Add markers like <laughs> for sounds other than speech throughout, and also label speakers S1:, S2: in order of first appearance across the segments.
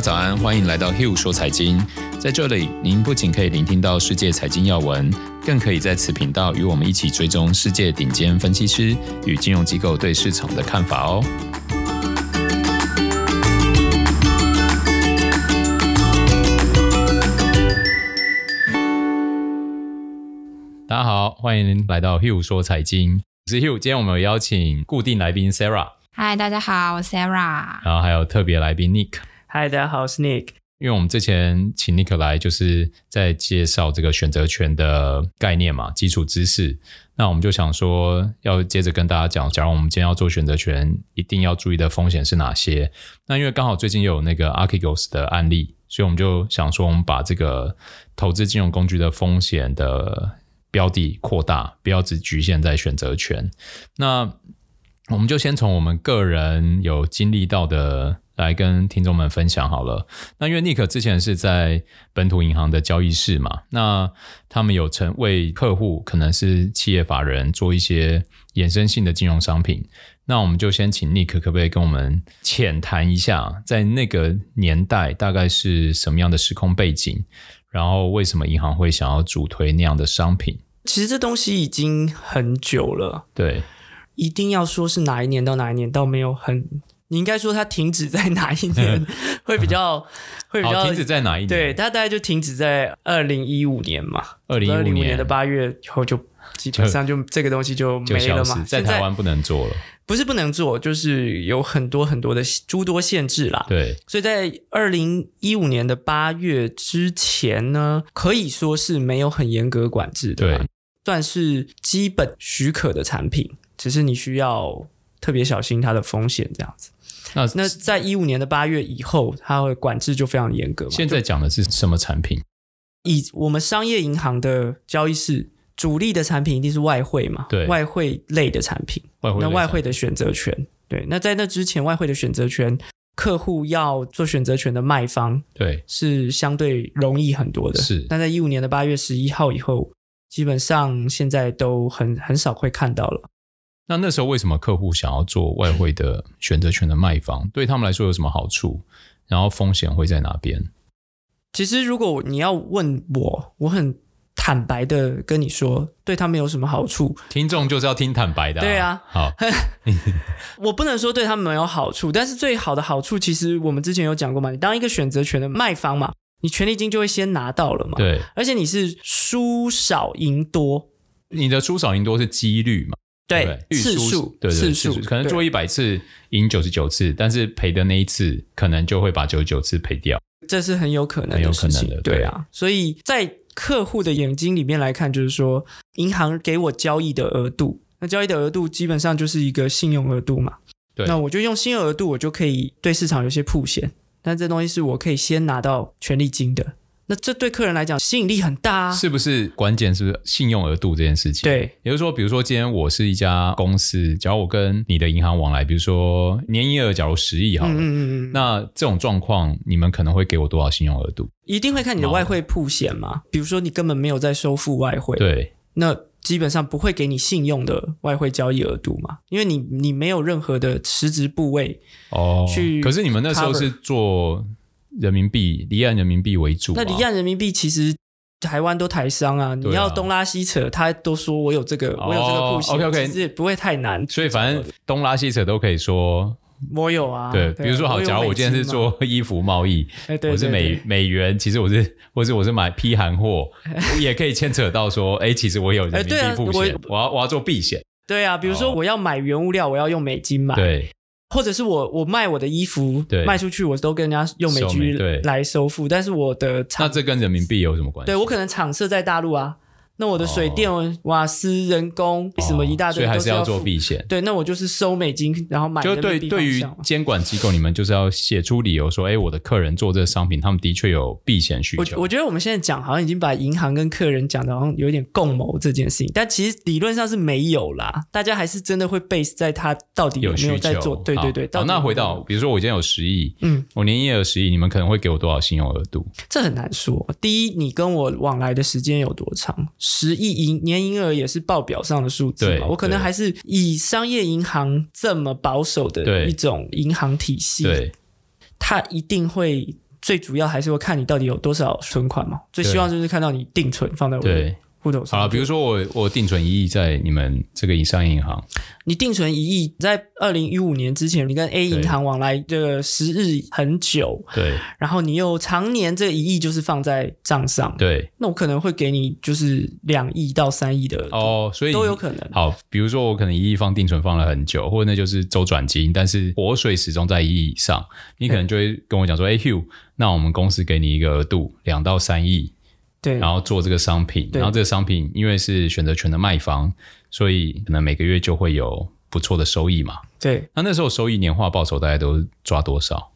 S1: 家早安，欢迎来到 Hill 说财经。在这里，您不仅可以聆听到世界财经要闻，更可以在此频道与我们一起追踪世界顶尖分析师与金融机构对市场的看法哦。大家好，欢迎来到 Hill 说财经。我是 Hill，今天我们有邀请固定来宾 Sarah。
S2: 嗨，大家好，我是 Sarah。
S1: 然后还有特别来宾 Nick。
S3: 嗨，大家好，我是 Nick。
S1: 因为我们之前请 Nick 来，就是在介绍这个选择权的概念嘛，基础知识。那我们就想说，要接着跟大家讲，假如我们今天要做选择权，一定要注意的风险是哪些？那因为刚好最近又有那个 Archegos 的案例，所以我们就想说，我们把这个投资金融工具的风险的标的扩大，不要只局限在选择权。那我们就先从我们个人有经历到的来跟听众们分享好了。那因为 Nick 之前是在本土银行的交易室嘛，那他们有成为客户，可能是企业法人做一些衍生性的金融商品。那我们就先请 Nick 可不可以跟我们浅谈一下，在那个年代大概是什么样的时空背景，然后为什么银行会想要主推那样的商品？
S3: 其实这东西已经很久了，
S1: 对。
S3: 一定要说是哪一年到哪一年，倒没有很，你应该说它停止在哪一年 <laughs> 会比较会比较
S1: 停止在哪一年？
S3: 对，它大概就停止在二零一五年嘛，二零一五年的八月以后就基本上就这个东西就没了嘛，
S1: 在台湾不能做了，
S3: 不是不能做，就是有很多很多的诸多限制啦。
S1: 对，
S3: 所以在二零一五年的八月之前呢，可以说是没有很严格管制的，对，算是基本许可的产品。只是你需要特别小心它的风险，这样子。那那在一五年的八月以后，它的管制就非常严格嘛。
S1: 现在讲的是什么产品？
S3: 以我们商业银行的交易室，主力的产品一定是外汇嘛？
S1: 对，
S3: 外汇类的产品。
S1: 外汇
S3: 那外汇的选择权，对。那在那之前，外汇的选择权，客户要做选择权的卖方，
S1: 对，
S3: 是相对容易很多的。
S1: 是。
S3: 但在一五年的八月十一号以后，基本上现在都很很少会看到了。
S1: 那那时候为什么客户想要做外汇的选择权的卖方？对他们来说有什么好处？然后风险会在哪边？
S3: 其实如果你要问我，我很坦白的跟你说，对他们有什么好处？
S1: 听众就是要听坦白的啊。
S3: 对啊，
S1: 好，<laughs>
S3: 我不能说对他们没有好处，但是最好的好处，其实我们之前有讲过嘛，你当一个选择权的卖方嘛，你权利金就会先拿到了嘛。
S1: 对，
S3: 而且你是输少赢多，
S1: 你的输少赢多是几率嘛？
S3: 对，次数，对，次数
S1: 可能做一百次赢九十九次，但是赔的那一次可能就会把九十九次赔掉，
S3: 这是很有可能的事情，的对啊。所以在客户的眼睛里面来看，就是说银行给我交易的额度，那交易的额度基本上就是一个信用额度嘛。对，那我就用信用额度，我就可以对市场有些铺险，但这东西是我可以先拿到权利金的。那这对客人来讲吸引力很大啊，是
S1: 不是？关键是不是信用额度这件事情？
S3: 对，
S1: 也就是说，比如说今天我是一家公司，假如我跟你的银行往来，比如说年营业额假如十亿好了，嗯嗯嗯，那这种状况你们可能会给我多少信用额度？
S3: 一定会看你的外汇铺险嘛？比如说你根本没有在收付外汇，
S1: 对，
S3: 那基本上不会给你信用的外汇交易额度嘛？因为你你没有任何的实质部位
S1: 哦，去，可是你们那时候是做。人民币离岸人民币为主，啊，
S3: 那离岸人民币其实台湾都台商啊，啊你要东拉西扯，他都说我有这个，哦、我有这个铺险，OK OK，其实不会太难。
S1: 所以反正东拉西扯都可以说
S3: 我有啊。
S1: 对，比如说好，假如我今天是做衣服贸易，我是美美元，其实我是，或是我是买批韩货，我 <laughs> 也可以牵扯到说，哎，其实我有人民币铺险，我要我要做避险。
S3: 对啊，比如说我要买原物料，我要用美金买。
S1: 对。
S3: 或者是我我卖我的衣服卖出去，我都跟人家用美金来收付，但是我的厂，
S1: 那这跟人民币有什么关系？
S3: 对，我可能厂设在大陆啊。那我的水电、瓦斯、人工什么一大堆，
S1: 所以还是要做避险。
S3: 对，那我就是收美金，然后买。
S1: 就对，对于监管机构，你们就是要写出理由说，哎，我的客人做这个商品，他们的确有避险需求。
S3: 我我觉得我们现在讲好像已经把银行跟客人讲的好像有点共谋这件事情，但其实理论上是没有啦。大家还是真的会 base 在他到底有没有在做。对对对。
S1: 好，那回到比如说我今天有十亿，嗯，我年营业额十亿，你们可能会给我多少信用额度？
S3: 这很难说。第一，你跟我往来的时间有多长？十亿银年营业额也是报表上的数字嘛，我可能还是以商业银行这么保守的一种银行体系，
S1: 对，
S3: 它一定会最主要还是会看你到底有多少存款嘛。最希望就是看到你定存放在我的。
S1: 好了，比如说我我定存一亿在你们这个商业银行，
S3: 你定存一亿在二零一五年之前，你跟 A 银行往来这个时日很久，
S1: 对，
S3: 然后你又常年这一亿就是放在账上，
S1: 对，
S3: 那我可能会给你就是两亿到三亿的
S1: 哦，所以
S3: 都有可能。
S1: 好，比如说我可能一亿放定存放了很久，或者那就是周转金，但是活水始终在一亿以上，你可能就会跟我讲说，哎，Hugh，那我们公司给你一个额度两到三亿。
S3: 对，
S1: 然后做这个商品，然后这个商品因为是选择权的卖方，所以可能每个月就会有不错的收益嘛。
S3: 对，
S1: 那那时候收益年化报酬大概都抓多少？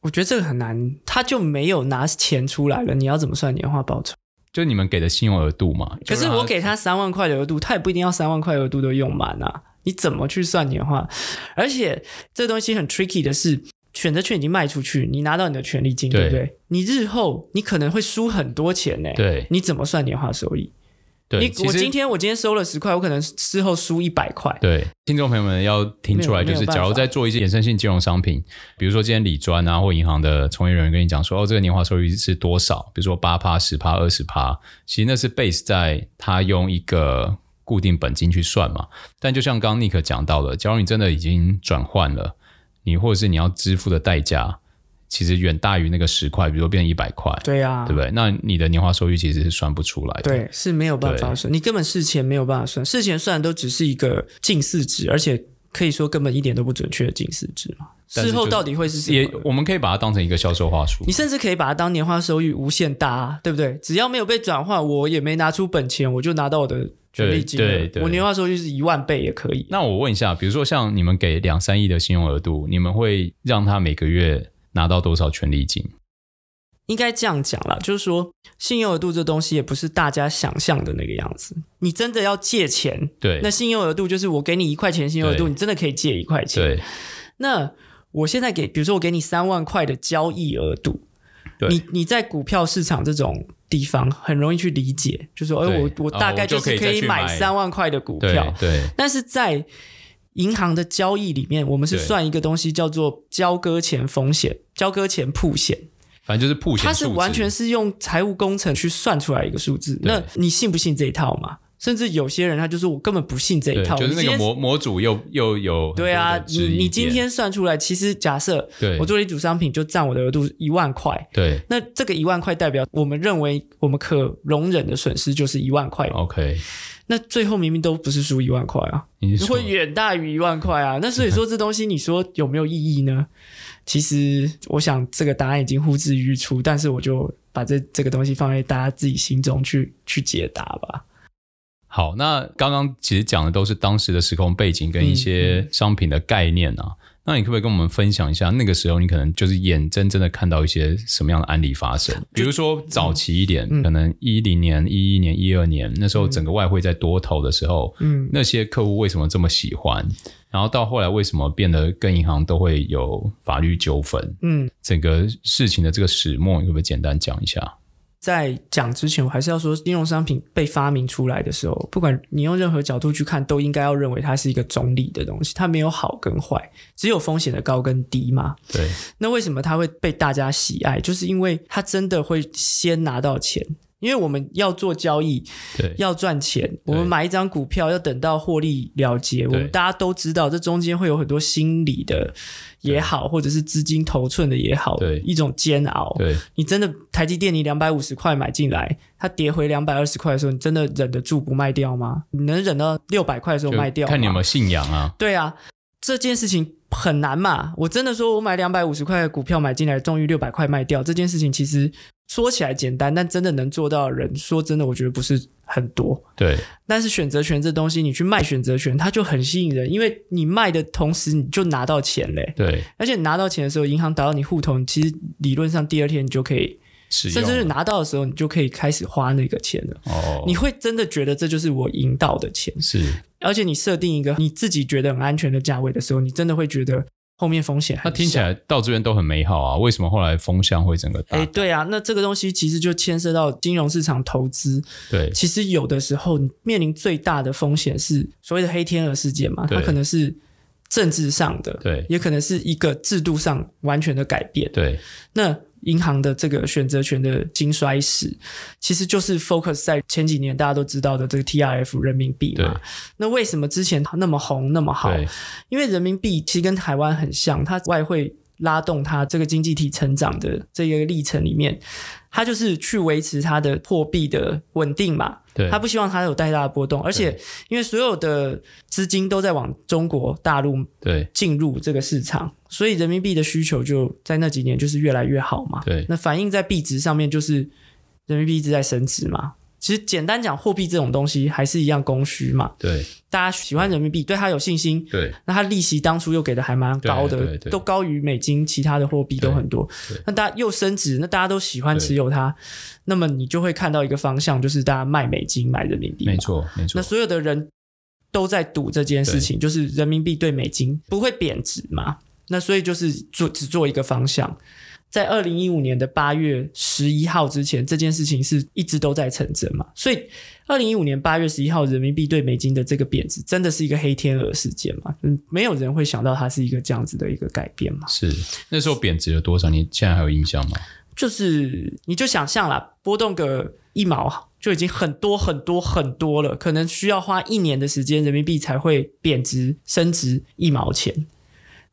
S3: 我觉得这个很难，他就没有拿钱出来了，你要怎么算年化报酬？
S1: 就你们给的信用额度嘛。
S3: 可是我给他三万块的额度，他也不一定要三万块额度都用满啊。你怎么去算年化？而且这东西很 tricky 的是。选择权已经卖出去，你拿到你的权利金，对，对不对？你日后你可能会输很多钱呢。
S1: 对，
S3: 你怎么算年化收益？
S1: 对，
S3: 你我今天我今天收了十块，我可能事后输一百块。
S1: 对，听众朋友们要听出来，就是假如在做一些衍生性金融商品，比如说今天理专啊或银行的从业人员跟你讲说，哦，这个年化收益是多少？比如说八趴、十趴、二十趴，其实那是 base 在他用一个固定本金去算嘛。但就像刚刚 Nick 讲到的，假如你真的已经转换了。你或者是你要支付的代价，其实远大于那个十块，比如说变成一百块，
S3: 对呀、啊，
S1: 对不对？那你的年化收益其实是算不出来的，
S3: 对，是没有办法算，你根本事前没有办法算，事前算都只是一个近似值，而且可以说根本一点都不准确的近似值嘛。事后到底会是什么？
S1: 也我们可以把它当成一个销售话术，
S3: 你甚至可以把它当年化收益无限大、啊，对不对？只要没有被转换，我也没拿出本钱，我就拿到我的。权利金，对对，我年化收益是一万倍也可以。
S1: 那我问一下，比如说像你们给两三亿的信用额度，你们会让他每个月拿到多少权利金？
S3: 应该这样讲啦，就是说信用额度这东西也不是大家想象的那个样子。你真的要借钱，
S1: 对，
S3: 那信用额度就是我给你一块钱信用额度，你真的可以借一块钱。
S1: 对，
S3: 那我现在给，比如说我给你三万块的交易额度，对，你你在股票市场这种。地方很容易去理解，就说，哎，我我大概就是可以买三万块的股票，
S1: 对。对，
S3: 但是在银行的交易里面，我们是算一个东西叫做交割前风险、交割前铺险，
S1: 反正就是铺险。
S3: 它是完全是用财务工程去算出来一个数字。那你信不信这一套嘛？甚至有些人他就是我根本不信这一套，
S1: 就是那个模模组又又有
S3: 对啊，你你今天算出来，其实假设我做了一组商品就占我的额度一万块，
S1: 对，
S3: 那这个一万块代表我们认为我们可容忍的损失就是一万块
S1: ，OK，
S3: 那最后明明都不是输一万块啊，会远大于一万块啊，那所以说这东西你说有没有意义呢？其实我想这个答案已经呼之欲出，但是我就把这这个东西放在大家自己心中去去解答吧。
S1: 好，那刚刚其实讲的都是当时的时空背景跟一些商品的概念啊。嗯嗯、那你可不可以跟我们分享一下，那个时候你可能就是眼睁睁的看到一些什么样的案例发生？比如说早期一点，嗯、可能一零年、一一年、一二年那时候，整个外汇在多头的时候，嗯，那些客户为什么这么喜欢？然后到后来为什么变得跟银行都会有法律纠纷？嗯，整个事情的这个始末，你可不可以简单讲一下？
S3: 在讲之前，我还是要说，金融商品被发明出来的时候，不管你用任何角度去看，都应该要认为它是一个中立的东西，它没有好跟坏，只有风险的高跟低嘛。
S1: 对。
S3: 那为什么它会被大家喜爱？就是因为它真的会先拿到钱。因为我们要做交易，
S1: 对，
S3: 要赚钱。我们买一张股票，要等到获利了结。我们大家都知道，这中间会有很多心理的也好，或者是资金头寸的也好，
S1: 对，
S3: 一种煎熬。
S1: 对，
S3: 你真的台积电，你两百五十块买进来，它跌回两百二十块的时候，你真的忍得住不卖掉吗？你能忍到六百块的时候卖掉？
S1: 看你有没有信仰啊。
S3: 对啊，这件事情很难嘛。我真的说我买两百五十块的股票买进来，终于六百块卖掉，这件事情其实。说起来简单，但真的能做到的人，说真的，我觉得不是很多。
S1: 对。
S3: 但是选择权这东西，你去卖选择权，它就很吸引人，因为你卖的同时，你就拿到钱嘞。
S1: 对。
S3: 而且拿到钱的时候，银行打到你户头，其实理论上第二天你就可以，甚至是拿到的时候，你就可以开始花那个钱了。哦。你会真的觉得这就是我赢到的钱。
S1: 是。
S3: 而且你设定一个你自己觉得很安全的价位的时候，你真的会觉得。后面风险，
S1: 那听起来到这边都很美好啊，为什么后来风向会整个大？
S3: 哎，对啊，那这个东西其实就牵涉到金融市场投资。
S1: 对，
S3: 其实有的时候面临最大的风险是所谓的黑天鹅事件嘛，它可能是政治上的，
S1: 对，
S3: 也可能是一个制度上完全的改变。
S1: 对，
S3: 那银行的这个选择权的兴衰史，其实就是 focus 在前几年大家都知道的这个 TRF 人民币嘛。那为什么之前它那么红那么好？因为人民币其实跟台湾很像，它外汇拉动它这个经济体成长的这个历程里面，它就是去维持它的货币的稳定嘛。对，他不希望它有太大的波动，而且因为所有的资金都在往中国大陆对进入这个市场，所以人民币的需求就在那几年就是越来越好嘛。对，那反映在币值上面就是人民币一直在升值嘛。其实简单讲，货币这种东西还是一样供需嘛。对，大家喜欢人民币，对它有信心。对，那它利息当初又给的还蛮高的，都高于美金其他的货币都很多。那大家又升值，那大家都喜欢持有它，那么你就会看到一个方向，就是大家卖美金买人民币。没错，没错。那所有的人都在赌这件事情，就是人民币对美金不会贬值嘛。那所以就是做只做一个方向。在二零一五年的八月十一号之前，这件事情是一直都在成真嘛？所以，二零一五年八月十一号，人民币对美金的这个贬值，真的是一个黑天鹅事件嘛？嗯，没有人会想到它是一个这样子的一个改变嘛？
S1: 是那时候贬值了多少？你现在还有印象吗？
S3: 就是你就想象啦，波动个一毛就已经很多很多很多了，可能需要花一年的时间，人民币才会贬值升值一毛钱。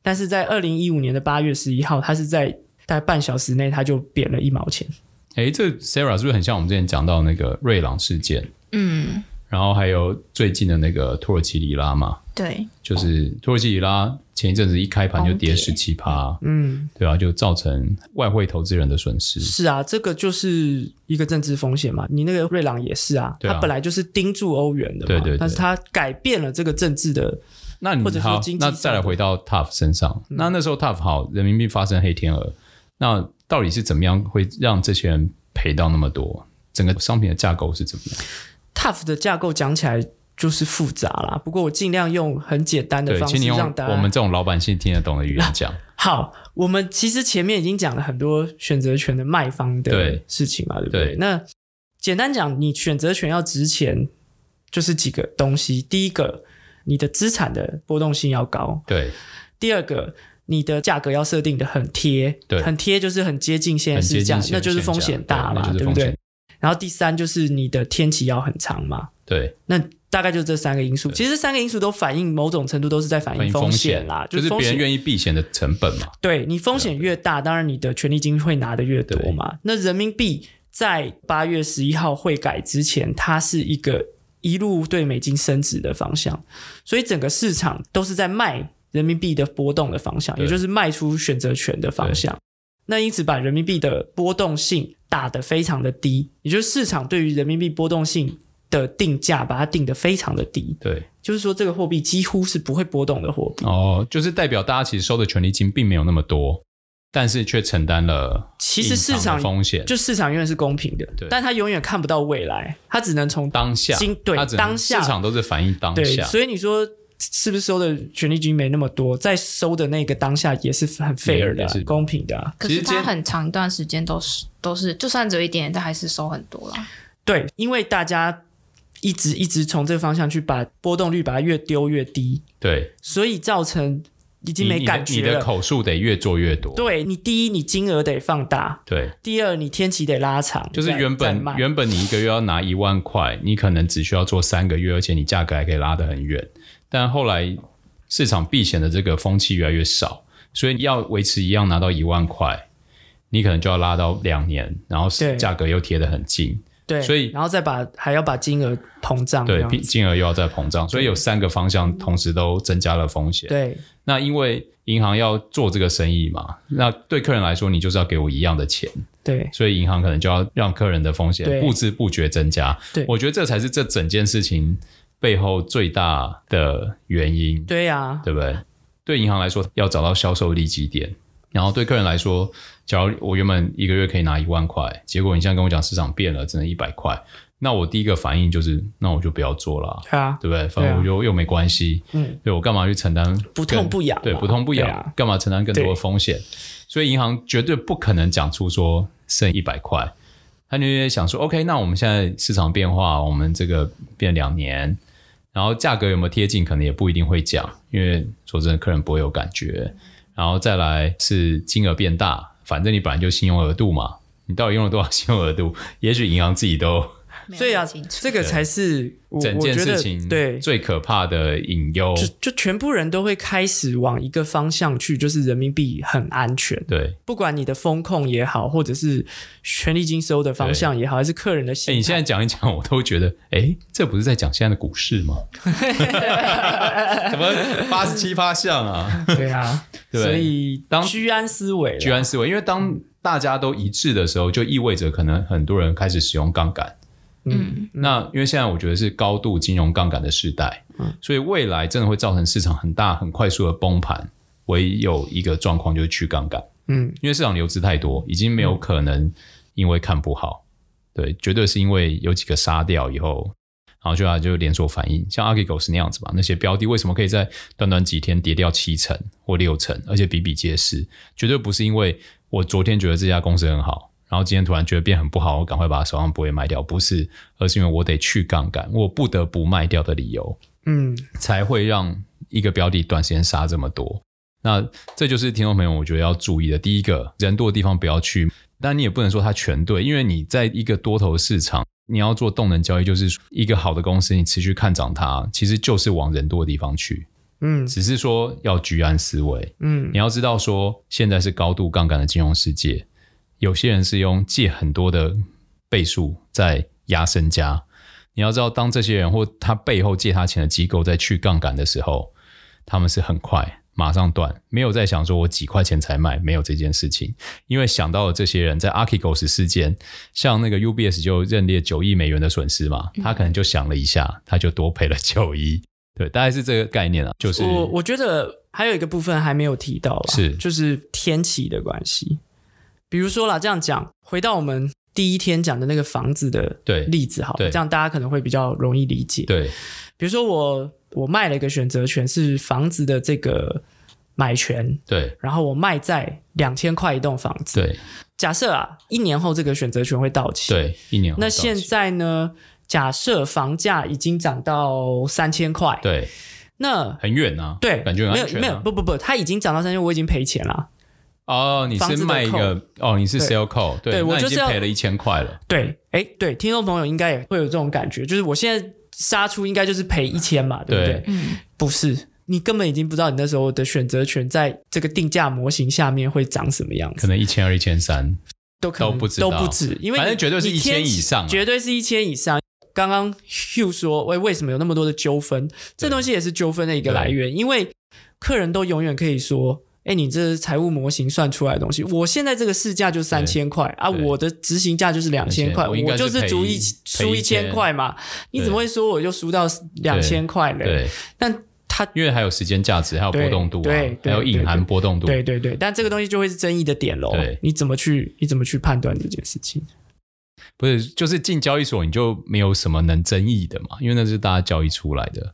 S3: 但是在二零一五年的八月十一号，它是在大概半小时内，它就贬了一毛钱。
S1: 哎，这 Sarah 是不是很像我们之前讲到那个瑞朗事件？
S2: 嗯，
S1: 然后还有最近的那个土耳其里拉嘛？
S2: 对，
S1: 就是土耳其里拉前一阵子一开盘就跌十七趴，嗯，对啊，就造成外汇投资人的损失。
S3: 是啊，这个就是一个政治风险嘛。你那个瑞朗也是啊，它本来就是盯住欧元的嘛，对对，但是它改变了这个政治的。
S1: 那你好，那再来回到 TUF 身上，那那时候 TUF 好，人民币发生黑天鹅。那到底是怎么样会让这些人赔到那么多？整个商品的架构是怎么样
S3: ？Tough 的架构讲起来就是复杂啦，不过我尽量用很简单的方式让大家
S1: 我们这种老百姓听得懂的语言讲。<laughs>
S3: 好，我们其实前面已经讲了很多选择权的卖方的事情嘛，对，对不对？对，那简单讲，你选择权要值钱，就是几个东西。第一个，你的资产的波动性要高。对。第二个。你的价格要设定的很贴，对，很贴就是很接近现在市价，那就是风险大嘛，对，对不对？然后第三就是你的天期要很长嘛，对，那大概就这三个因素。其实这三个因素都反映某种程度都是在反映风险啦，就是别
S1: 人愿意避险的成本嘛。
S3: 对，你风险越大，当然你的权利金会拿的越多嘛。那人民币在八月十一号汇改之前，它是一个一路对美金升值的方向，所以整个市场都是在卖。人民币的波动的方向，也就是卖出选择权的方向。那因此把人民币的波动性打得非常的低，也就是市场对于人民币波动性的定价，把它定得非常的低。对，就是说这个货币几乎是不会波动的货币。
S1: 哦，就是代表大家其实收的权利金并没有那么多，但是却承担了
S3: 其实市场
S1: 风险。
S3: 就市场永远是公平的，对，但它永远看不到未来，它只能从
S1: 当下，
S3: 对，当下
S1: 市场都是反映当下。
S3: 所以你说。是不是收的权利金没那么多，在收的那个当下也是很 fair 的、啊、公平的、啊。
S2: 可是他很长一段时间都是都是，就算只有一点点，但还是收很多了。
S3: 对，因为大家一直一直从这个方向去把波动率把它越丢越低。对，所以造成已经没感觉了。
S1: 你，你的口数得越做越多。
S3: 对，你第一，你金额得放大。对，第二，你天期得拉长。
S1: 就是原本原本你一个月要拿一万块，你可能只需要做三个月，而且你价格还可以拉得很远。但后来市场避险的这个风气越来越少，所以要维持一样拿到一万块，你可能就要拉到两年，然后价格又贴得很近，
S3: 对，所以然后再把还要把金额膨胀，
S1: 对，金额又要再膨胀，所以有三个方向同时都增加了风险。对，那因为银行要做这个生意嘛，那对客人来说，你就是要给我一样的钱，对，所以银行可能就要让客人的风险不知不觉增加。对，我觉得这才是这整件事情背后最大的原因，对呀、啊，对不对？对银行来说，要找到销售利基点，然后对客人来说，假如我原本一个月可以拿一万块，结果你现在跟我讲市场变了，只能一百块，那我第一个反应就是，那我就不要做了，对啊，对不对？反正我又、啊、又没关系，嗯，对我干嘛去承担
S3: 不痛不痒？
S1: 对，不痛不痒，啊、干嘛承担更多的风险？所以银行绝对不可能讲出说剩一百块，他就想说，OK，那我们现在市场变化，我们这个变两年。然后价格有没有贴近，可能也不一定会讲，因为说真的，客人不会有感觉。然后再来是金额变大，反正你本来就信用额度嘛，你到底用了多少信用额度？也许银行自己都。
S3: 所以啊，这个才是
S1: 整件事情对最可怕的隐忧。
S3: 就就全部人都会开始往一个方向去，就是人民币很安全。
S1: 对，
S3: 不管你的风控也好，或者是权力金收的方向也好，还是客人的心态。
S1: 你现在讲一讲，我都觉得，哎，这不是在讲现在的股市吗？<laughs> 怎么八十七八项啊？<laughs>
S3: 对啊，<laughs> 对，所以当居安思危，
S1: 居安思危，因为当大家都一致的时候，就意味着可能很多人开始使用杠杆。嗯，那因为现在我觉得是高度金融杠杆的时代，嗯，所以未来真的会造成市场很大很快速的崩盘。唯有一个状况就是去杠杆，嗯，因为市场流资太多，已经没有可能因为看不好，对，绝对是因为有几个杀掉以后，然后就它就连锁反应，像 Archegos 那样子吧，那些标的为什么可以在短短几天跌掉七成或六成，而且比比皆是，绝对不是因为我昨天觉得这家公司很好。然后今天突然觉得变很不好，我赶快把手上部位卖掉，不是，而是因为我得去杠杆，我不得不卖掉的理由，嗯，才会让一个标的短时间杀这么多。那这就是听众朋友我觉得要注意的，第一个，人多的地方不要去，但你也不能说它全对，因为你在一个多头市场，你要做动能交易，就是一个好的公司，你持续看涨它，其实就是往人多的地方去，嗯，只是说要居安思危，嗯，你要知道说现在是高度杠杆的金融世界。有些人是用借很多的倍数在压身家，你要知道，当这些人或他背后借他钱的机构在去杠杆的时候，他们是很快马上断，没有在想说我几块钱才卖，没有这件事情，因为想到了这些人在 Archegos 事件，像那个 UBS 就认列九亿美元的损失嘛，他可能就想了一下，他就多赔了九亿，对，大概是这个概念啊，就是
S3: 我我觉得还有一个部分还没有提到啦，
S1: 是。
S3: 就是天气的关系。比如说啦，这样讲，回到我们第一天讲的那个房子的例子，好，这样大家可能会比较容易理解。
S1: 对，
S3: 比如说我我卖了一个选择权，是房子的这个买权，
S1: 对，
S3: 然后我卖在两千块一栋房子，
S1: 对。
S3: 假设啊，一年后这个选择权会到期，
S1: 对，一年后。
S3: 那现在呢？假设房价已经涨到三千块，
S1: 对，
S3: 那
S1: 很远啊，
S3: 对，
S1: 感觉
S3: 没有没有不不不，它已经涨到三千，我已经赔钱了。
S1: 哦，你是卖一个哦，你是 sell call，对，对，我就是赔了一千块了。
S3: 对，哎，对，听众朋友应该也会有这种感觉，就是我现在杀出应该就是赔一千嘛，对不对？嗯，不是，你根本已经不知道你那时候的选择权在这个定价模型下面会长什么样子，
S1: 可能一千二、一千三
S3: 都可能
S1: 都不止，
S3: 都不止，因为
S1: 反正绝对是一千以上，
S3: 绝对是一千以上。刚刚 Hugh 说，为为什么有那么多的纠纷？这东西也是纠纷的一个来源，因为客人都永远可以说。哎，你这是财务模型算出来的东西，我现在这个市价就三千块啊，我的执行价就是两千块，我就是足一输一千块嘛，你怎么会说我就输到两千块呢？
S1: 对，
S3: 但它
S1: 因为还有时间价值，还有波动度啊，对，还有隐含波动度，
S3: 对对对，但这个东西就会是争议的点喽。对，你怎么去你怎么去判断这件事情？
S1: 不是，就是进交易所你就没有什么能争议的嘛，因为那是大家交易出来的。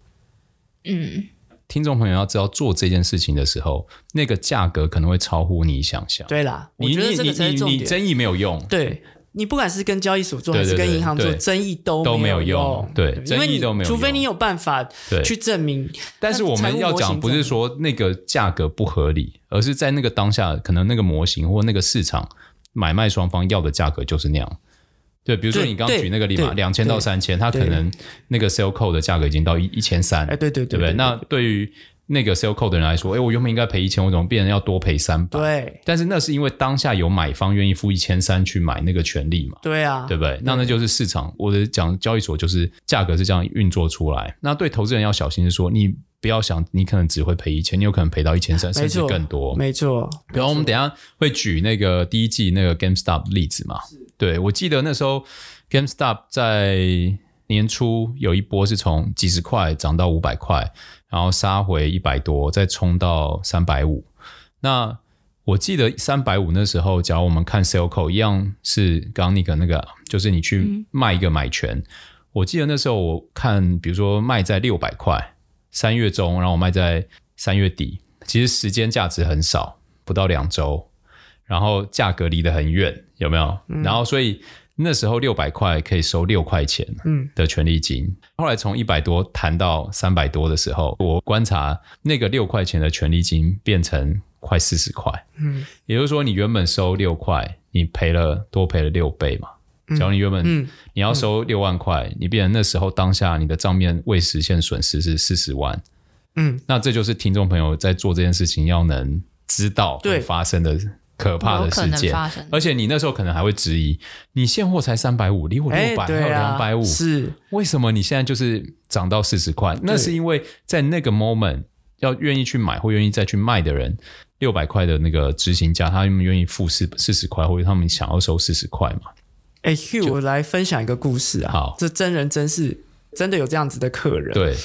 S1: 嗯。听众朋友要知道，做这件事情的时候，那个价格可能会超乎你想象。
S3: 对啦，
S1: 你你你你你争议没有用。
S3: 对，你不管是跟交易所做还是跟银行做，争议都
S1: 都没有用。对，争议都没有用，
S3: 除非你有办法去证明。
S1: 但是我们要讲，不是说那个价格不合理，而是在那个当下，可能那个模型或那个市场买卖双方要的价格就是那样。对，比如说你刚举那个例嘛，两千到三千，它可能那个 sell call 的价格已经到一一千三，
S3: 哎，对对对，
S1: 对不对？那对于那个 sell call 的人来说，哎，我原本应该赔一千，我怎么变成要多赔三百？
S3: 对，
S1: 但是那是因为当下有买方愿意付一千三去买那个权利嘛？
S3: 对啊，
S1: 对不对？那那就是市场，我的讲交易所就是价格是这样运作出来。那对投资人要小心是说，你不要想你可能只会赔一千，你有可能赔到一千三，甚至更多。
S3: 没错。
S1: 然后我们等一下会举那个第一季那个 GameStop 例子嘛？对，我记得那时候。GameStop 在年初有一波是从几十块涨到五百块，然后杀回一百多，再冲到三百五。那我记得三百五那时候，假如我们看 Sell Call 一样是刚刚那个那个，就是你去卖一个买权。嗯、我记得那时候我看，比如说卖在六百块，三月中，然后我卖在三月底，其实时间价值很少，不到两周，然后价格离得很远，有没有？嗯、然后所以。那时候六百块可以收六块钱的权利金，嗯、后来从一百多谈到三百多的时候，我观察那个六块钱的权利金变成快四十块。
S3: 嗯，
S1: 也就是说，你原本收六块，你赔了多赔了六倍嘛。假如你原本你要收六万块，嗯嗯、你变成那时候当下你的账面未实现损失是四十万。
S3: 嗯，
S1: 那这就是听众朋友在做这件事情要能知道会发生的可怕的事件。而且你那时候可能还会质疑，你现货才三百五，离我六百还有两百五，
S3: 是
S1: 为什么你现在就是涨到四十块？那是因为在那个 moment 要愿意去买或愿意再去卖的人，六百块的那个执行价，他们愿意付四四十块，或者他们想要收四十块嘛？
S3: 哎，Hugh，我来分享一个故事啊。
S1: 好，
S3: 这真人真事，真的有这样子的客人。
S1: 对，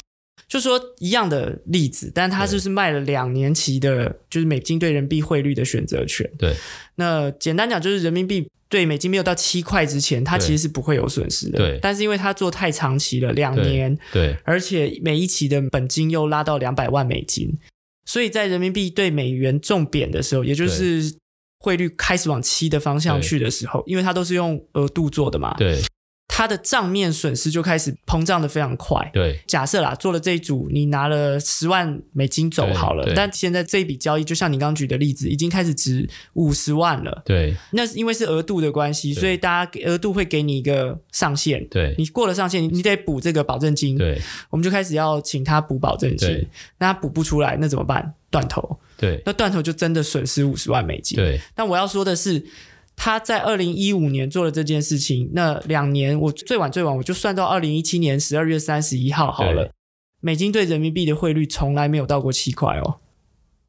S3: 就说一样的例子，但他就是卖了两年期的，就是美金对人民币汇率的选择权。
S1: 对，
S3: 那简单讲就是人民币对美金没有到七块之前，它其实是不会有损失的。
S1: 对，
S3: 但是因为它做太长期了，两年，
S1: 对，
S3: 而且每一期的本金又拉到两百万美金，所以在人民币对美元重贬的时候，也就是。汇率开始往七的方向去的时候，因为它都是用额度做的嘛，
S1: 对，
S3: 它的账面损失就开始膨胀的非常快。
S1: 对，
S3: 假设啦，做了这一组，你拿了十万美金走好了，但现在这一笔交易，就像你刚刚举的例子，已经开始值五十万了。
S1: 对，
S3: 那是因为是额度的关系，所以大家额度会给你一个上限。
S1: 对，
S3: 你过了上限，你得补这个保证金。
S1: 对，我
S3: 们就开始要请他补保证金。那他补不出来，那怎么办？断头。
S1: 对，
S3: 那断头就真的损失五十万美金。
S1: 对，
S3: 但我要说的是，他在二零一五年做了这件事情，那两年我最晚最晚我就算到二零一七年十二月三十一号好了。美金对人民币的汇率从来没有到过七块哦。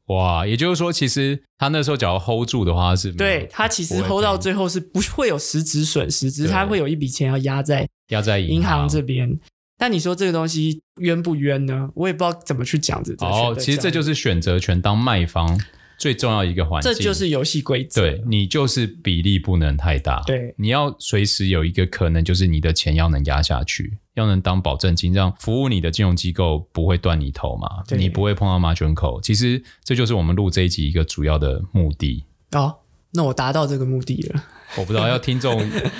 S1: 哇，也就是说，其实他那时候只要 hold 住的话是，
S3: 对，他其实 hold 到最后是不会有实质损失，只是他会有一笔钱要压在
S1: 压在
S3: 银行这边。但你说这个东西冤不冤呢？我也不知道怎么去讲这。
S1: 哦，其实这就是选择权当卖方最重要一个环境。
S3: 这就是游戏规则。
S1: 对，你就是比例不能太大。
S3: 对，
S1: 你要随时有一个可能，就是你的钱要能压下去，要能当保证金，让服务你的金融机构不会断你头嘛，你不会碰到 margin call。其实这就是我们录这一集一个主要的目的。
S3: 哦，那我达到这个目的了。
S1: 我不知道要听众，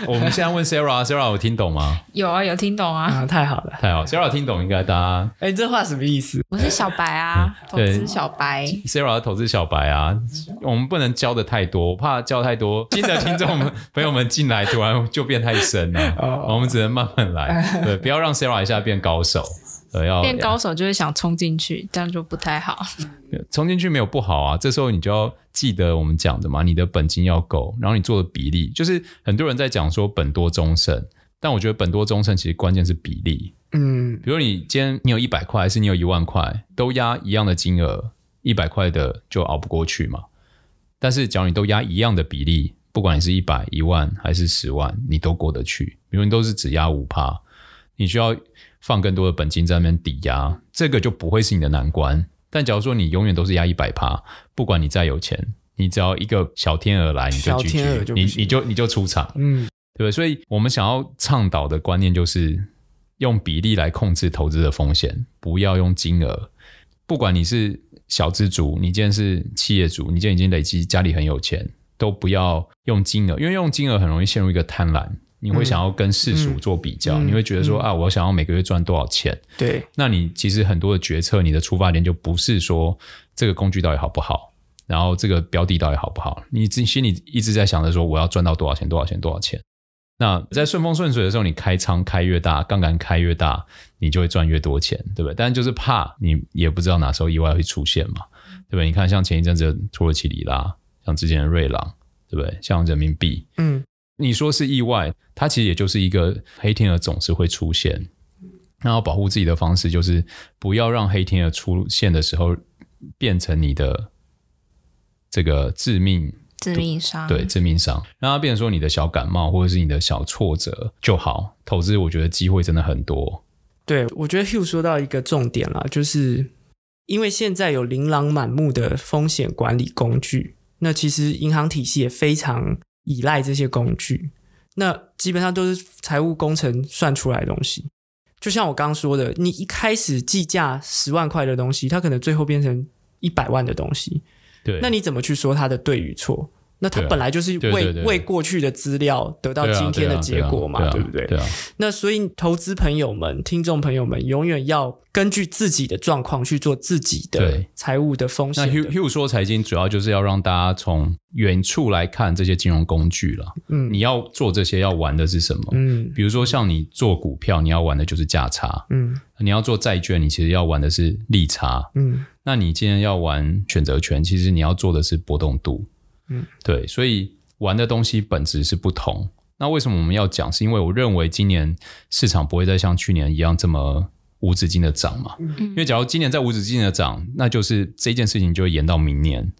S1: 我们现在问 Sarah，Sarah 有听懂吗？
S2: 有啊，有听懂啊，
S3: 啊太好了，
S1: 太好，Sarah 听懂应该大家。
S3: 哎，这话什么意思？
S2: 我是小白啊，投资小白。
S1: Sarah 投资小白啊，我们不能教的太多，我怕教太多，新的听众们 <laughs> 朋友们进来突然就变太深了，我们只能慢慢来，对，不要让 Sarah 一下变高手。要
S2: 变高手就是想冲进去，这样就不太好。<laughs>
S1: 冲进去没有不好啊，这时候你就要记得我们讲的嘛，你的本金要够，然后你做的比例，就是很多人在讲说本多终胜，但我觉得本多终胜其实关键是比例。
S3: 嗯，
S1: 比如你今天你有一百块，还是你有一万块，都压一样的金额，一百块的就熬不过去嘛。但是假如你都压一样的比例，不管你是一百、一万还是十万，你都过得去。比如你都是只压五趴，你需要。放更多的本金在那边抵押，这个就不会是你的难关。但假如说你永远都是压一百趴，不管你再有钱，你只要一个小天鹅来，你就拒绝你你就你就出场，
S3: 嗯，
S1: 对不对？所以我们想要倡导的观念就是用比例来控制投资的风险，不要用金额。不管你是小资族，你今天是企业主，你今天已经累积家里很有钱，都不要用金额，因为用金额很容易陷入一个贪婪。你会想要跟世俗做比较，你会觉得说、嗯、啊，我想要每个月赚多少钱？
S3: 对，
S1: 那你其实很多的决策，你的出发点就不是说这个工具到底好不好，然后这个标的到底好不好，你自己心里一直在想着说我要赚到多少钱，多少钱，多少钱。那在顺风顺水的时候，你开仓开越大，杠杆开越大，你就会赚越多钱，对不对？但就是怕你也不知道哪时候意外会出现嘛，对不对？你看像前一阵子的土耳其里拉，像之前的瑞郎，对不对？像人民币，
S3: 嗯。
S1: 你说是意外，它其实也就是一个黑天鹅总是会出现。那要保护自己的方式就是不要让黑天鹅出现的时候变成你的这个致命
S2: 致命伤，
S1: 对，致命伤，让它变成说你的小感冒或者是你的小挫折就好。投资我觉得机会真的很多。
S3: 对，我觉得 Hugh 说到一个重点了，就是因为现在有琳琅满目的风险管理工具，那其实银行体系也非常。依赖这些工具，那基本上都是财务工程算出来的东西。就像我刚刚说的，你一开始计价十万块的东西，它可能最后变成一百万的东西。
S1: 对，
S3: 那你怎么去说它的对与错？那他本来就是
S1: 为
S3: 为过去的资料得到今天的结果嘛，对不
S1: 对？
S3: 那所以投资朋友们、听众朋友们，永远要根据自己的状况去做自己的财务的风险的。
S1: 那 Hugh Hugh 说财经主要就是要让大家从远处来看这些金融工具了。嗯，你要做这些要玩的是什么？嗯，比如说像你做股票，你要玩的就是价差。嗯，你要做债券，你其实要玩的是利差。嗯，那你今天要玩选择权，其实你要做的是波动度。嗯，对，所以玩的东西本质是不同。那为什么我们要讲？是因为我认为今年市场不会再像去年一样这么无止境的涨嘛。嗯，因为假如今年再无止境的涨，那就是这件事情就会延到明年。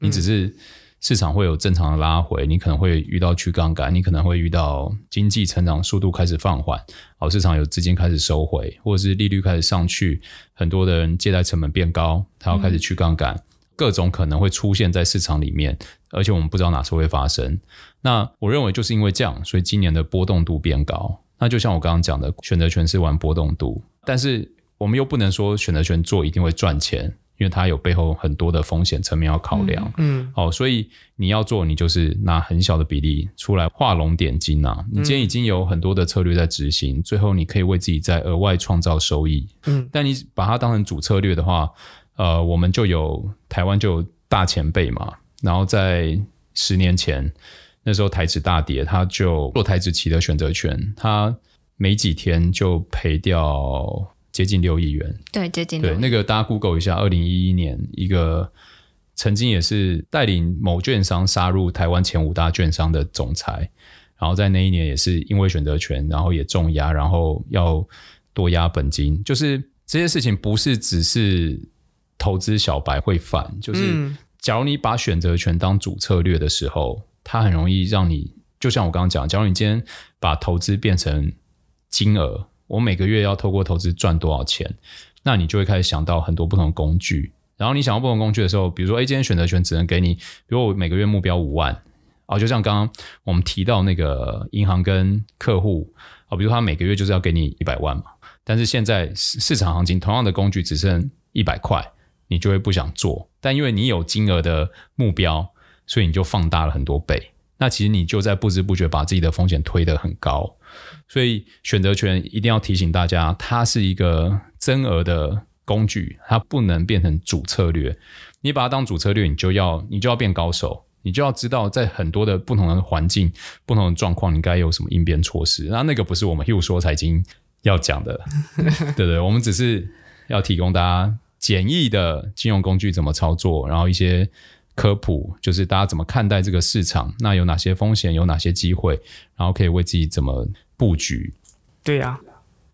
S1: 你只是市场会有正常的拉回，你可能会遇到去杠杆，你可能会遇到经济成长速度开始放缓，好，市场有资金开始收回，或者是利率开始上去，很多的人借贷成本变高，他要开始去杠杆。各种可能会出现在市场里面，而且我们不知道哪时候会发生。那我认为就是因为这样，所以今年的波动度变高。那就像我刚刚讲的，选择权是玩波动度，但是我们又不能说选择权做一定会赚钱，因为它有背后很多的风险层面要考量。嗯，嗯，哦，所以你要做，你就是拿很小的比例出来画龙点睛啊。你今天已经有很多的策略在执行，最后你可以为自己再额外创造收益。嗯，但你把它当成主策略的话。呃，我们就有台湾就有大前辈嘛，然后在十年前那时候台指大跌，他就做台指期的选择权，他没几天就赔掉接近六亿元。
S2: 对，接近六亿。
S1: 对，那个大家 Google 一下，二零一一年一个曾经也是带领某券商杀入台湾前五大券商的总裁，然后在那一年也是因为选择权，然后也重压，然后要多压本金，就是这些事情不是只是。投资小白会犯，就是假如你把选择权当主策略的时候，它很容易让你，就像我刚刚讲，假如你今天把投资变成金额，我每个月要透过投资赚多少钱，那你就会开始想到很多不同的工具。然后你想到不同工具的时候，比如说，哎，今天选择权只能给你，比如我每个月目标五万，啊，就像刚刚我们提到那个银行跟客户，啊，比如他每个月就是要给你一百万嘛，但是现在市市场行情同样的工具只剩一百块。你就会不想做，但因为你有金额的目标，所以你就放大了很多倍。那其实你就在不知不觉把自己的风险推得很高。所以选择权一定要提醒大家，它是一个增额的工具，它不能变成主策略。你把它当主策略，你就要你就要变高手，你就要知道在很多的不同的环境、不同的状况，你该有什么应变措施。那那个不是我们 Hugh 说财经要讲的，<laughs> 对不对？我们只是要提供大家。简易的金融工具怎么操作，然后一些科普，就是大家怎么看待这个市场，那有哪些风险，有哪些机会，然后可以为自己怎么布局。
S3: 对呀、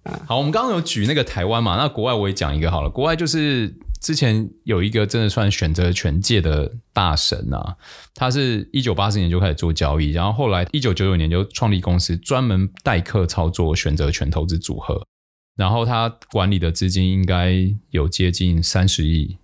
S1: 啊，好，我们刚刚有举那个台湾嘛，那国外我也讲一个好了。国外就是之前有一个真的算选择权界的大神啊，他是一九八四年就开始做交易，然后后来一九九九年就创立公司，专门代客操作选择权投资组合。然后他管理的资金应该有接近三十亿，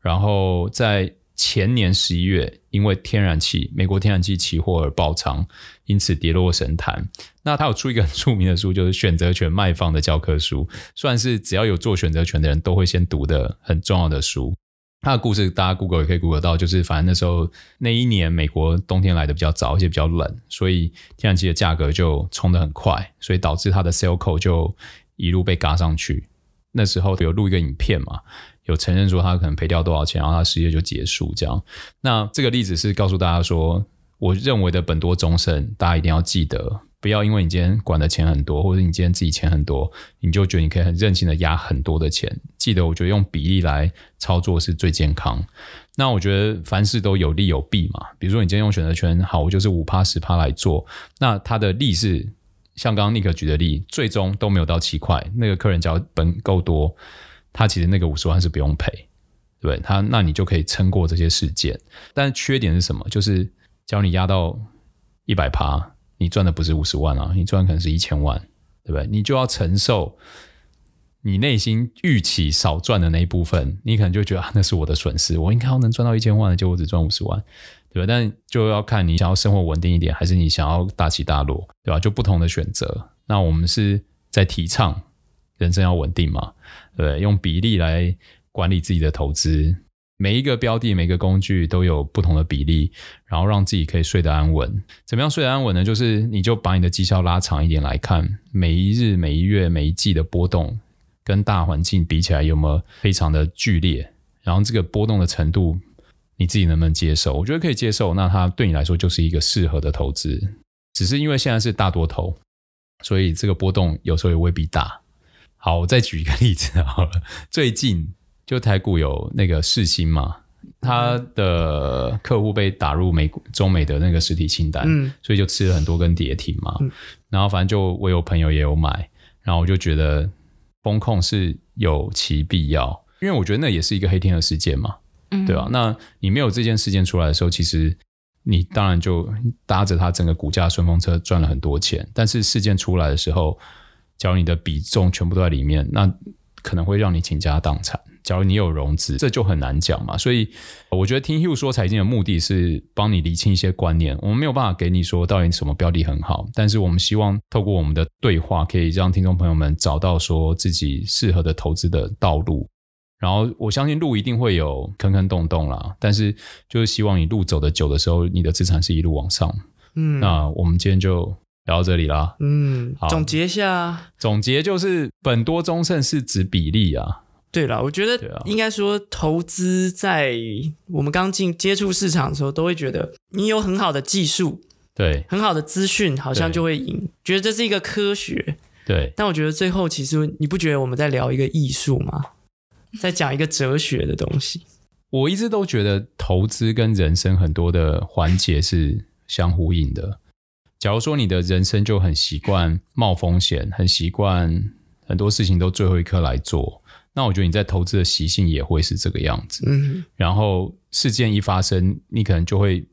S1: 然后在前年十一月，因为天然气美国天然气期货而爆仓，因此跌落神坛。那他有出一个很著名的书，就是《选择权卖方的教科书》，算是只要有做选择权的人都会先读的很重要的书。他的故事大家 Google 也可以 Google 到，就是反正那时候那一年美国冬天来的比较早，而且比较冷，所以天然气的价格就冲得很快，所以导致他的 sell call 就。一路被嘎上去，那时候有录一个影片嘛，有承认说他可能赔掉多少钱，然后他事业就结束这样。那这个例子是告诉大家说，我认为的本多终身，大家一定要记得，不要因为你今天管的钱很多，或者你今天自己钱很多，你就觉得你可以很任性的压很多的钱。记得，我觉得用比例来操作是最健康。那我觉得凡事都有利有弊嘛，比如说你今天用选择权，好，我就是五趴十趴来做，那它的利是。像刚刚尼克举的例，最终都没有到七块。那个客人只要本够多，他其实那个五十万是不用赔，对他，那你就可以撑过这些事件。但是缺点是什么？就是只要你压到一百趴，你赚的不是五十万啊，你赚可能是一千万，对不对？你就要承受你内心预期少赚的那一部分，你可能就觉得啊，那是我的损失，我应该要能赚到一千万的，结果只赚五十万。对，但就要看你想要生活稳定一点，还是你想要大起大落，对吧？就不同的选择。那我们是在提倡人生要稳定嘛？对，用比例来管理自己的投资，每一个标的、每个工具都有不同的比例，然后让自己可以睡得安稳。怎么样睡得安稳呢？就是你就把你的绩效拉长一点来看，每一日、每一月、每一季的波动，跟大环境比起来有没有非常的剧烈？然后这个波动的程度，你自己能不能接受？我觉得可以接受，那它对你来说就是一个适合的投资。只是因为现在是大多头，所以这个波动有时候也未必大。好，我再举一个例子好了，<laughs> 最近。就台股有那个世芯嘛，他的客户被打入美股中美的那个实体清单，嗯，所以就吃了很多根跌停嘛。嗯，然后反正就我有朋友也有买，然后我就觉得风控是有其必要，因为我觉得那也是一个黑天鹅事件嘛，嗯，对吧？那你没有这件事件出来的时候，其实你当然就搭着它整个股价顺风车赚了很多钱，但是事件出来的时候，假如你的比重全部都在里面，那可能会让你倾家荡产。假如你有融资，这就很难讲嘛。所以我觉得听 Hugh 说财经的目的是帮你理清一些观念。我们没有办法给你说到底什么标的很好，但是我们希望透过我们的对话，可以让听众朋友们找到说自己适合的投资的道路。然后我相信路一定会有坑坑洞洞啦，但是就是希望你路走得久的时候，你的资产是一路往上。嗯，那我们今天就聊到这里啦。
S3: 嗯，好，总结一下，
S1: 总结就是本多中胜是指比例啊。
S3: 对了，我觉得应该说，投资在我们刚进接触市场的时候，都会觉得你有很好的技术，
S1: 对，
S3: 很好的资讯，好像就会赢，觉得这是一个科学，
S1: 对。
S3: 但我觉得最后，其实你不觉得我们在聊一个艺术吗？在讲一个哲学的东西。
S1: 我一直都觉得投资跟人生很多的环节是相呼应的。假如说你的人生就很习惯冒风险，很习惯很多事情都最后一刻来做。那我觉得你在投资的习性也会是这个样子，嗯，然后事件一发生，你可能就会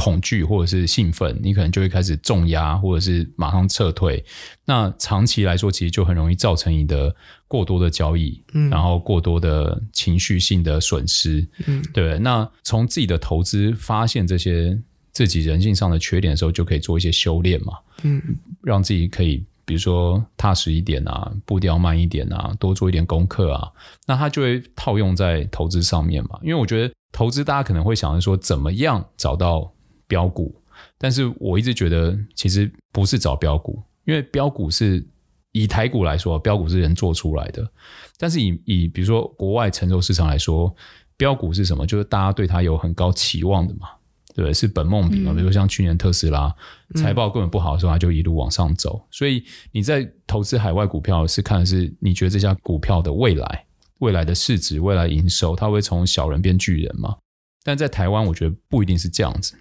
S1: 恐惧或者是兴奋，你可能就会开始重压或者是马上撤退。那长期来说，其实就很容易造成你的过多的交易，嗯，然后过多的情绪性的损失，嗯，对。那从自己的投资发现这些自己人性上的缺点的时候，就可以做一些修炼嘛，嗯，让自己可以。比如说踏实一点啊，步调慢一点啊，多做一点功课啊，那它就会套用在投资上面嘛。因为我觉得投资大家可能会想着说怎么样找到标股，但是我一直觉得其实不是找标股，因为标股是以台股来说，标股是人做出来的。但是以以比如说国外成熟市场来说，标股是什么？就是大家对它有很高期望的嘛。对，是本梦比嘛？比如说像去年特斯拉财报根本不好的时候，它就一路往上走。所以你在投资海外股票，是看的是你觉得这家股票的未来、未来的市值、未来营收，它会从小人变巨人嘛？但在台湾，我觉得不一定是这样子。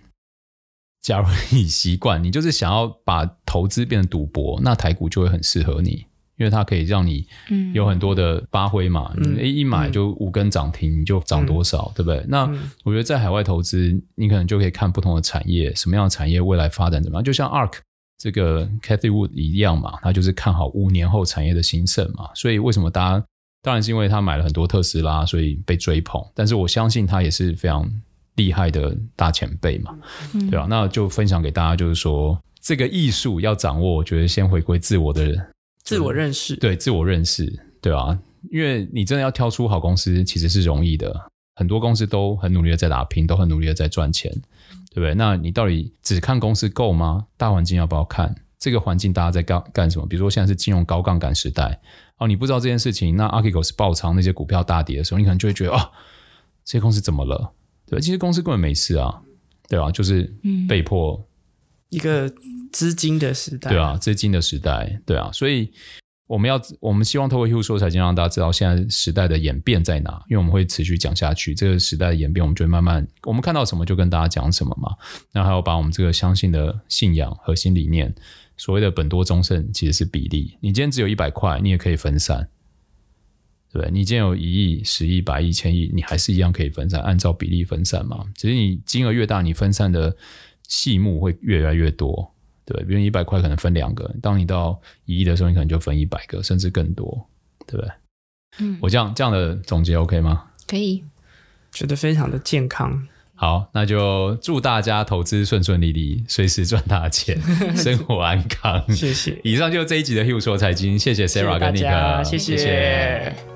S1: 假如你习惯，你就是想要把投资变成赌博，那台股就会很适合你。因为它可以让你有很多的发挥嘛，嗯、一买就五根涨停，你就涨多少，嗯、对不对？那我觉得在海外投资，你可能就可以看不同的产业，什么样的产业未来发展怎么样？就像 ARK 这个 Cathie Wood 一样嘛，他就是看好五年后产业的兴盛嘛。所以为什么大家当然是因为他买了很多特斯拉，所以被追捧。但是我相信他也是非常厉害的大前辈嘛，对吧？那就分享给大家，就是说这个艺术要掌握，我觉得先回归自我的人。
S3: 自我认识，
S1: 对，自我认识，对啊，因为你真的要挑出好公司，其实是容易的。很多公司都很努力的在打拼，都很努力的在赚钱，对不对？那你到底只看公司够吗？大环境要不要看？这个环境大家在干干什么？比如说现在是金融高杠杆时代，哦，你不知道这件事情，那 Archegos 爆仓那些股票大跌的时候，你可能就会觉得啊，这些公司怎么了？对，其实公司根本没事啊，对啊，就是被迫、嗯、
S3: 一个。资金的时代，
S1: 对啊，资金的时代，对啊，所以我们要，我们希望透过 Hugh 说财经，让大家知道现在时代的演变在哪，因为我们会持续讲下去，这个时代的演变，我们就会慢慢，我们看到什么就跟大家讲什么嘛。那还有把我们这个相信的信仰核心理念，所谓的本多终胜，其实是比例。你今天只有一百块，你也可以分散，对不对？你今天有一亿、十亿、百亿、千亿，你还是一样可以分散，按照比例分散嘛。只是你金额越大，你分散的细目会越来越多。对，比如一百块可能分两个，当你到一亿的时候，你可能就分一百个，甚至更多，对不对？嗯，我这样这样的总结 OK 吗？
S2: 可以，
S3: 觉得非常的健康。
S1: 好，那就祝大家投资顺顺利利，随时赚大钱，<laughs> 生活安康。
S3: 谢谢。
S1: 以上就是这一集的 Hugh 说财经，谢谢 Sarah 跟 Nick，
S3: 谢谢。谢谢。